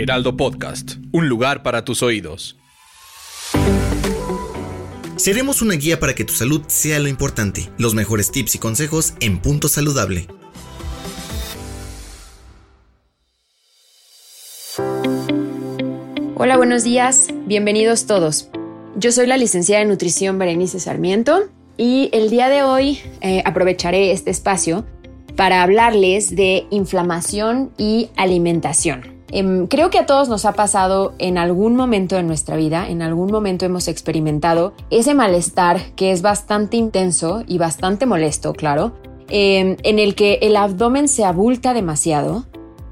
Heraldo Podcast, un lugar para tus oídos. Seremos una guía para que tu salud sea lo importante. Los mejores tips y consejos en Punto Saludable. Hola, buenos días. Bienvenidos todos. Yo soy la licenciada en nutrición Berenice Sarmiento y el día de hoy eh, aprovecharé este espacio para hablarles de inflamación y alimentación. Em, creo que a todos nos ha pasado en algún momento de nuestra vida, en algún momento hemos experimentado ese malestar que es bastante intenso y bastante molesto, claro, em, en el que el abdomen se abulta demasiado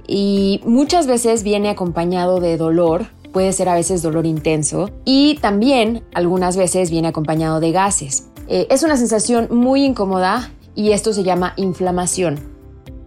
y muchas veces viene acompañado de dolor, puede ser a veces dolor intenso y también algunas veces viene acompañado de gases. Eh, es una sensación muy incómoda y esto se llama inflamación.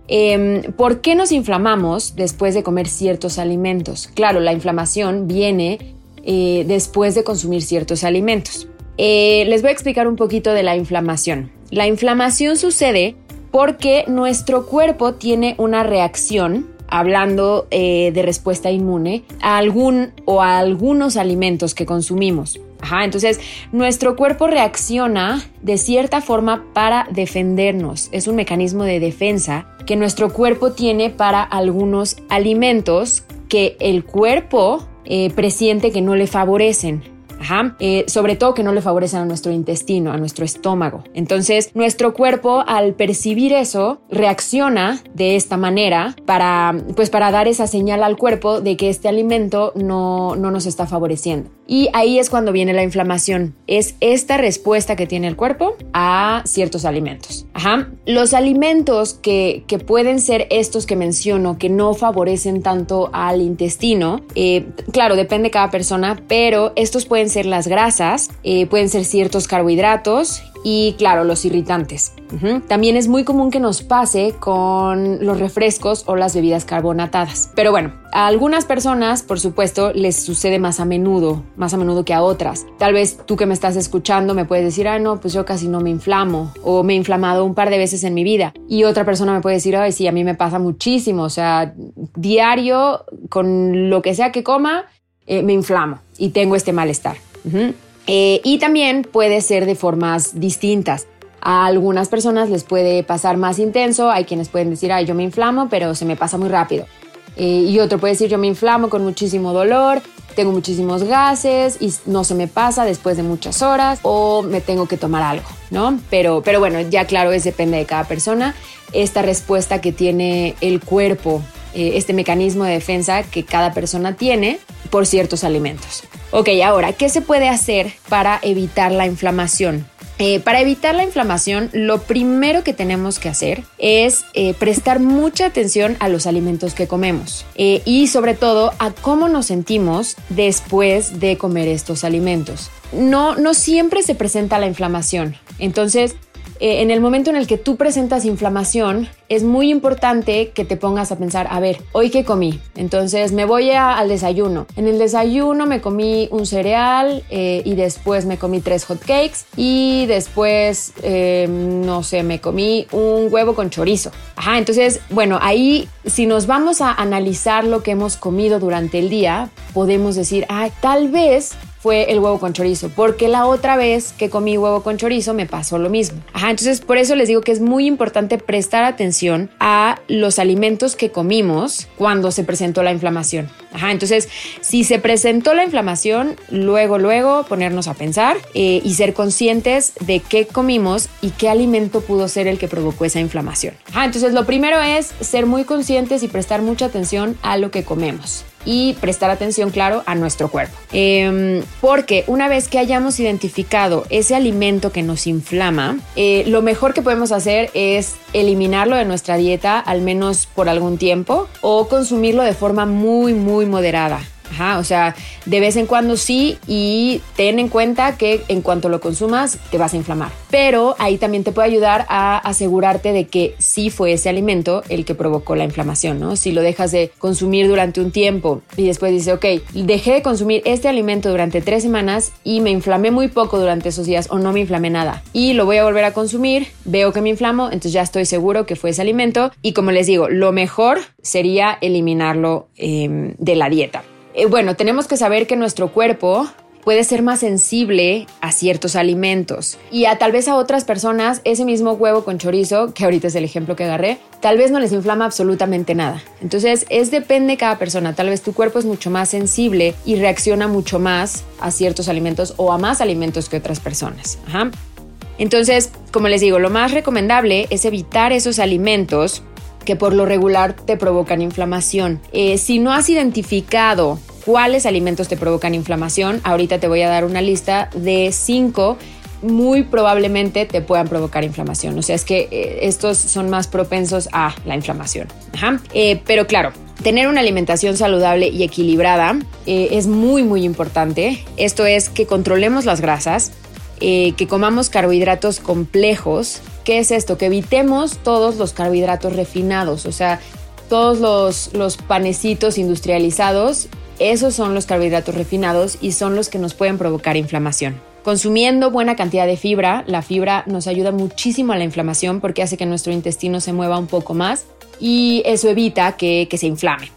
Em, ¿Por qué nos inflamamos después de comer ciertos alimentos? Claro, la inflamación viene eh, después de consumir ciertos alimentos. Eh, les voy a explicar un poquito de la inflamación. La inflamación sucede porque nuestro cuerpo tiene una reacción, hablando eh, de respuesta inmune, a algún o a algunos alimentos que consumimos. Ajá, entonces nuestro cuerpo reacciona de cierta forma para defendernos. Es un mecanismo de defensa que nuestro cuerpo tiene para algunos alimentos que el cuerpo eh, presiente que no le favorecen. Ajá. Eh, sobre todo que no le favorecen a nuestro intestino, a nuestro estómago. Entonces, nuestro cuerpo, al percibir eso, reacciona de esta manera para, pues, para dar esa señal al cuerpo de que este alimento no, no nos está favoreciendo. Y ahí es cuando viene la inflamación. Es esta respuesta que tiene el cuerpo a ciertos alimentos. Ajá. Los alimentos que, que pueden ser estos que menciono, que no favorecen tanto al intestino, eh, claro, depende de cada persona, pero estos pueden ser las grasas, eh, pueden ser ciertos carbohidratos y claro, los irritantes. También es muy común que nos pase con los refrescos o las bebidas carbonatadas. Pero bueno, a algunas personas, por supuesto, les sucede más a menudo, más a menudo que a otras. Tal vez tú que me estás escuchando me puedes decir, ay no, pues yo casi no me inflamo o me he inflamado un par de veces en mi vida. Y otra persona me puede decir, ay sí, a mí me pasa muchísimo, o sea, diario, con lo que sea que coma, eh, me inflamo y tengo este malestar. Eh, y también puede ser de formas distintas. A algunas personas les puede pasar más intenso, hay quienes pueden decir, ay, yo me inflamo, pero se me pasa muy rápido. Eh, y otro puede decir, yo me inflamo con muchísimo dolor, tengo muchísimos gases y no se me pasa después de muchas horas o me tengo que tomar algo, ¿no? Pero, pero bueno, ya claro, es depende de cada persona. Esta respuesta que tiene el cuerpo, eh, este mecanismo de defensa que cada persona tiene por ciertos alimentos. Ok, ahora, ¿qué se puede hacer para evitar la inflamación? Eh, para evitar la inflamación, lo primero que tenemos que hacer es eh, prestar mucha atención a los alimentos que comemos eh, y sobre todo a cómo nos sentimos después de comer estos alimentos. No, no siempre se presenta la inflamación. Entonces, eh, en el momento en el que tú presentas inflamación, es muy importante que te pongas a pensar, a ver, hoy qué comí. Entonces me voy al desayuno. En el desayuno me comí un cereal eh, y después me comí tres hot cakes y después, eh, no sé, me comí un huevo con chorizo. Ajá, entonces, bueno, ahí si nos vamos a analizar lo que hemos comido durante el día, podemos decir, ah, tal vez fue el huevo con chorizo, porque la otra vez que comí huevo con chorizo me pasó lo mismo. Ajá, entonces por eso les digo que es muy importante prestar atención a los alimentos que comimos cuando se presentó la inflamación. Ajá, entonces, si se presentó la inflamación, luego, luego ponernos a pensar eh, y ser conscientes de qué comimos y qué alimento pudo ser el que provocó esa inflamación. Ajá, entonces, lo primero es ser muy conscientes y prestar mucha atención a lo que comemos y prestar atención, claro, a nuestro cuerpo. Em, porque una vez que hayamos identificado ese alimento que nos inflama, eh, lo mejor que podemos hacer es eliminarlo de nuestra dieta al menos por algún tiempo o consumirlo de forma muy, muy moderada. Ajá, o sea, de vez en cuando sí y ten en cuenta que en cuanto lo consumas te vas a inflamar. Pero ahí también te puede ayudar a asegurarte de que sí fue ese alimento el que provocó la inflamación, ¿no? Si lo dejas de consumir durante un tiempo y después dices, ok, dejé de consumir este alimento durante tres semanas y me inflamé muy poco durante esos días o no me inflamé nada y lo voy a volver a consumir, veo que me inflamo, entonces ya estoy seguro que fue ese alimento y como les digo, lo mejor sería eliminarlo em, de la dieta. Eh, bueno, tenemos que saber que nuestro cuerpo puede ser más sensible a ciertos alimentos y a tal vez a otras personas ese mismo huevo con chorizo, que ahorita es el ejemplo que agarré, tal vez no les inflama absolutamente nada. Entonces, es depende de cada persona. Tal vez tu cuerpo es mucho más sensible y reacciona mucho más a ciertos alimentos o a más alimentos que otras personas. Entonces, como les digo, lo más recomendable es evitar esos alimentos que por lo regular te provocan inflamación. Eh, si no has identificado cuáles alimentos te provocan inflamación, ahorita te voy a dar una lista de cinco muy probablemente te puedan provocar inflamación. O sea, es que eh, estos son más propensos a la inflamación. Eh, pero claro, tener una alimentación saludable y equilibrada es muy, muy importante. Esto es que controlemos las grasas, que comamos carbohidratos complejos, ¿Qué es esto? Que evitemos todos los carbohidratos refinados, o sea, todos los, los panecitos industrializados, esos son los carbohidratos refinados y son los que nos pueden provocar inflamación. Consumiendo buena cantidad de fibra, la fibra nos ayuda muchísimo a la inflamación porque hace que nuestro intestino se mueva un poco más y eso evita que, se inflame.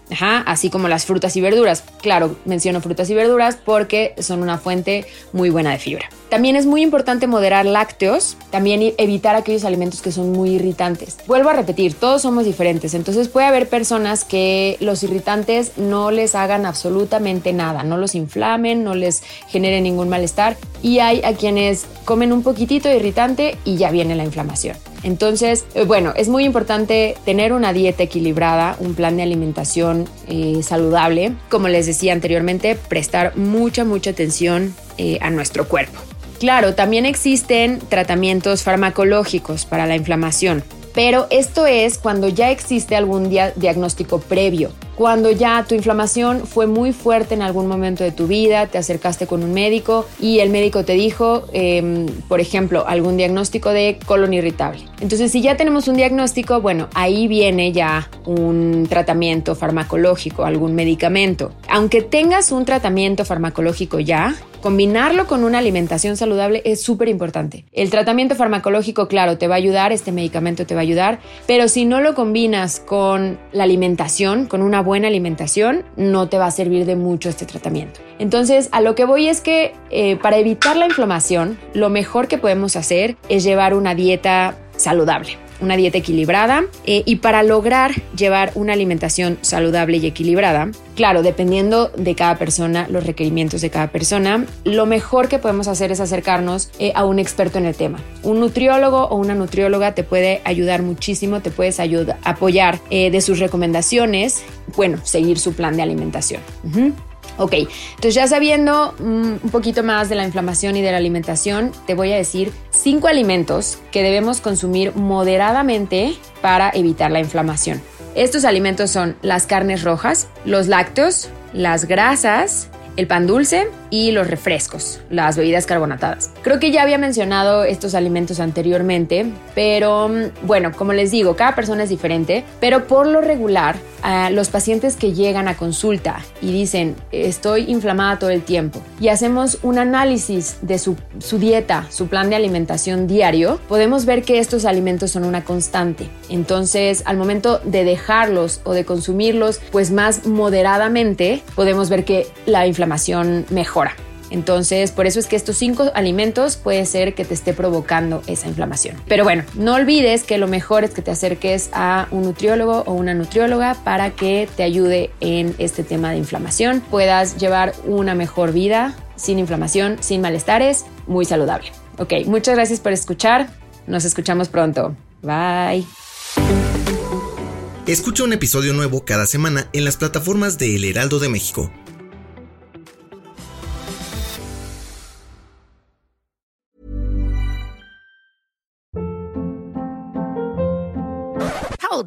así como las frutas y verduras. Claro, menciono frutas y verduras porque son una fuente muy buena de fibra. También es muy importante moderar lácteos, también evitar aquellos alimentos que son muy irritantes. Vuelvo a repetir, todos somos diferentes, entonces puede haber personas que los irritantes no les hagan absolutamente nada, no los inflamen, no les generen ningún malestar y hay a quienes comen un poquitito de irritante y ya viene la inflamación. Entonces, eh, bueno, es muy importante tener una dieta equilibrada, un plan de alimentación eh, saludable. Como les decía anteriormente, prestar mucha, mucha atención eh, a nuestro cuerpo. Claro, también existen tratamientos farmacológicos para la inflamación, pero esto es cuando ya existe algún diagnóstico previo cuando ya tu inflamación fue muy fuerte en algún momento de tu vida, te acercaste con un médico y el médico te dijo, em, por ejemplo, algún diagnóstico de colon irritable. Entonces, si ya tenemos un diagnóstico, bueno, ahí viene ya un tratamiento farmacológico, algún medicamento. Aunque tengas un tratamiento farmacológico ya, combinarlo con una alimentación saludable es súper importante. El tratamiento farmacológico, claro, te va a ayudar, este medicamento te va a ayudar, pero si no lo combinas con la alimentación, con una buena alimentación, no te va a servir de mucho este tratamiento. Entonces, a lo que voy es que eh, para evitar la inflamación, lo mejor que podemos hacer es llevar una dieta saludable una dieta equilibrada eh, y para lograr llevar una alimentación saludable y equilibrada, claro, dependiendo de cada persona, los requerimientos de cada persona, lo mejor que podemos hacer es acercarnos eh, a un experto en el tema. Un nutriólogo o una nutrióloga te puede ayudar muchísimo, te puedes apoyar eh, de sus recomendaciones, bueno, seguir su plan de alimentación. Ok, entonces ya sabiendo mm, un poquito más de la inflamación y de la alimentación, te voy a decir cinco alimentos que debemos consumir moderadamente para evitar la inflamación. Estos alimentos son las carnes rojas, los lácteos, las grasas, el pan dulce y los refrescos, las bebidas carbonatadas. Creo que ya había mencionado estos alimentos anteriormente, pero mm, bueno, como les digo, cada persona es diferente, pero por lo regular, los pacientes que llegan a consulta y dicen estoy inflamada todo el tiempo y hacemos un análisis de su, su dieta, su plan de alimentación diario, podemos ver que estos alimentos son una constante. Entonces, al momento de dejarlos o de consumirlos, pues más moderadamente, podemos ver que la inflamación mejora. Entonces, por eso es que estos cinco alimentos puede ser que te esté provocando esa inflamación. Pero bueno, no olvides que lo mejor es que te acerques a un nutriólogo o una nutrióloga para que te ayude en este tema de inflamación, puedas llevar una mejor vida sin inflamación, sin malestares, muy saludable. Ok, muchas gracias por escuchar. Nos escuchamos pronto. Bye. Escucha un episodio nuevo cada semana en las plataformas de El Heraldo de México.